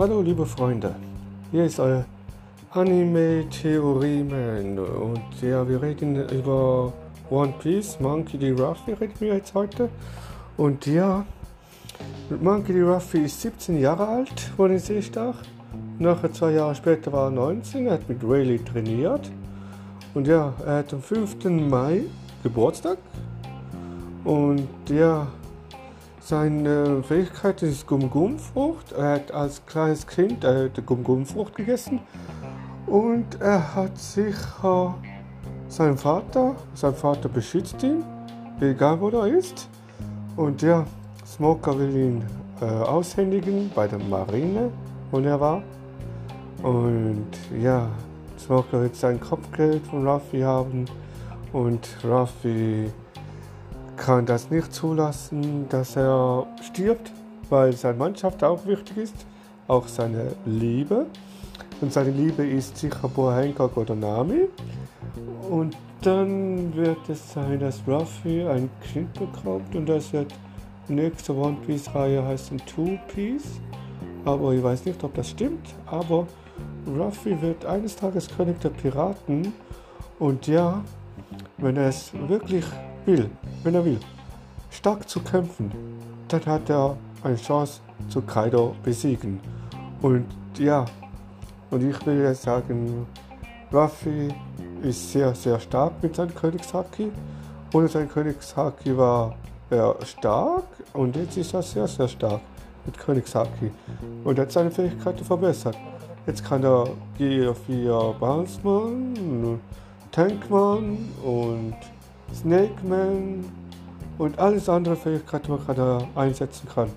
Hallo liebe Freunde, hier ist euer Anime Theorie Man und ja, wir reden über One Piece, Monkey D. Ruffy reden wir jetzt heute und ja, Monkey D. Ruffy ist 17 Jahre alt, wurde in Seestach. Nachher zwei Jahre später war er 19, er hat mit Rayleigh trainiert und ja, er hat am 5. Mai Geburtstag und ja, seine Fähigkeit ist Gum-Gum-Frucht. Er hat als kleines Kind äh, die Gum-Gum-Frucht gegessen. Und er hat sicher seinen Vater, sein Vater beschützt ihn, egal wo er ist. Und ja, Smoker will ihn äh, aushändigen bei der Marine, wo er war. Und ja, Smoker wird sein Kopfgeld von Ruffy haben. Und Ruffy kann das nicht zulassen, dass er stirbt, weil seine Mannschaft auch wichtig ist, auch seine Liebe. Und seine Liebe ist sicher Boa Hancock oder Nami. Und dann wird es sein, dass Ruffy ein Kind bekommt und das wird nächste One Piece Reihe heißen Two Piece. Aber ich weiß nicht, ob das stimmt. Aber Ruffy wird eines Tages König der Piraten. Und ja, wenn er es wirklich will, wenn er will, stark zu kämpfen, dann hat er eine Chance zu Kaido besiegen. Und ja, und ich will jetzt sagen, Ruffy ist sehr, sehr stark mit seinem Königshaki. Ohne sein Königshaki war er stark und jetzt ist er sehr, sehr stark mit Königshaki. Und hat seine Fähigkeiten verbessert. Jetzt kann er Gear 4 Bounceman, Tankman und Snake Man und alles andere Fähigkeiten, die er einsetzen kann.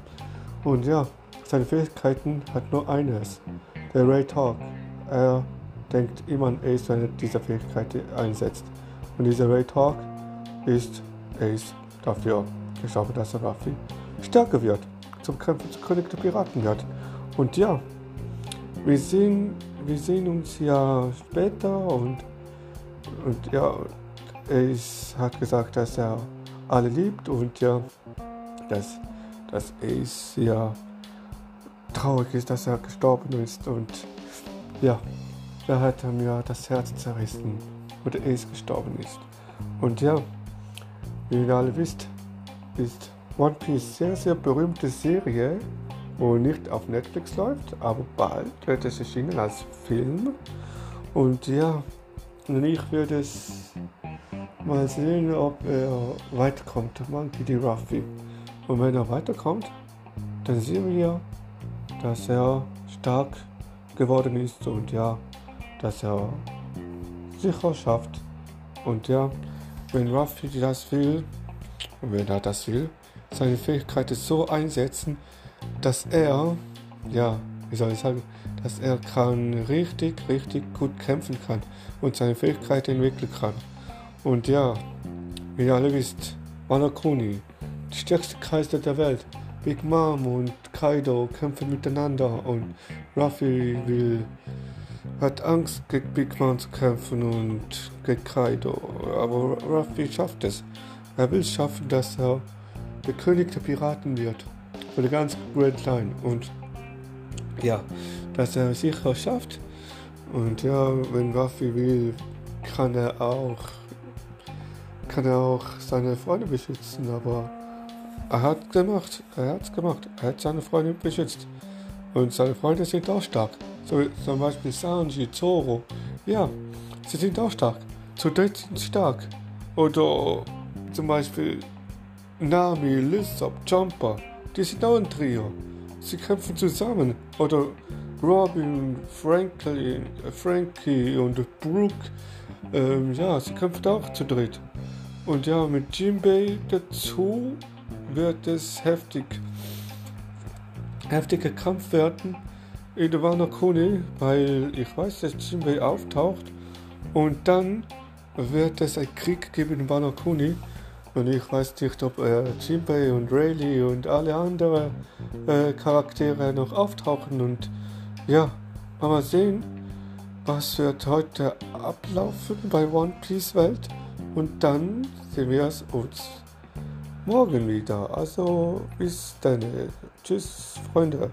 Und ja, seine Fähigkeiten hat nur eines, der Ray Talk. Er denkt immer an Ace, wenn er diese Fähigkeit einsetzt. Und dieser Ray Talk ist Ace dafür geschaffen, dass er Raffi stärker wird, zum Kämpfen zu König der Piraten wird. Und ja, wir sehen, wir sehen uns ja später und, und ja, Ace hat gesagt, dass er alle liebt und ja, dass, dass Ace ja traurig ist, dass er gestorben ist und ja, da hat er mir das Herz zerrissen, wo der Ace gestorben ist. Und ja, wie ihr alle wisst, ist One Piece sehr, sehr berühmte Serie, wo nicht auf Netflix läuft, aber bald wird es erschienen als Film. Und ja, ich würde es Mal sehen, ob er weiterkommt, Monkey D. Ruffy. Und wenn er weiterkommt, dann sehen wir, dass er stark geworden ist und ja, dass er sicher schafft. Und ja, wenn Ruffy das will, wenn er das will, seine Fähigkeiten so einsetzen, dass er, ja, wie soll ich sagen, dass er kann richtig, richtig gut kämpfen kann und seine Fähigkeiten entwickeln kann. Und ja, wie ihr alle wisst, Wano Kuni, die stärkste Kaiser der Welt. Big Mom und Kaido kämpfen miteinander und Ruffy will, hat Angst gegen Big Mom zu kämpfen und gegen Kaido. Aber Ruffy schafft es. Er will schaffen, dass er der König der Piraten wird. Für die ganze Grand Line. Und ja, dass er sicher schafft. Und ja, wenn Ruffy will, kann er auch kann er auch seine Freunde beschützen, aber er hat gemacht, er hat's gemacht, er hat seine Freunde beschützt. Und seine Freunde sind auch stark. So zum Beispiel Sanji, Zoro. Ja, sie sind auch stark. Zu dritt sind stark. Oder zum Beispiel Nami, Lissop, Jumper. Die sind auch ein Trio. Sie kämpfen zusammen. Oder Robin, Franklin, Frankie und Brooke. Ähm, ja, sie kämpfen auch zu dritt. Und ja, mit Jinbei dazu wird es heftig. Heftiger Kampf werden in der Wano Kuni, weil ich weiß, dass Jinbei auftaucht. Und dann wird es einen Krieg geben in Wano Kuni. Und ich weiß nicht, ob äh, Jinbei und Rayleigh und alle anderen äh, Charaktere noch auftauchen. Und ja, mal sehen, was wird heute ablaufen bei One Piece Welt. Und dann sehen wir uns morgen wieder. Also bis dann. Tschüss, Freunde.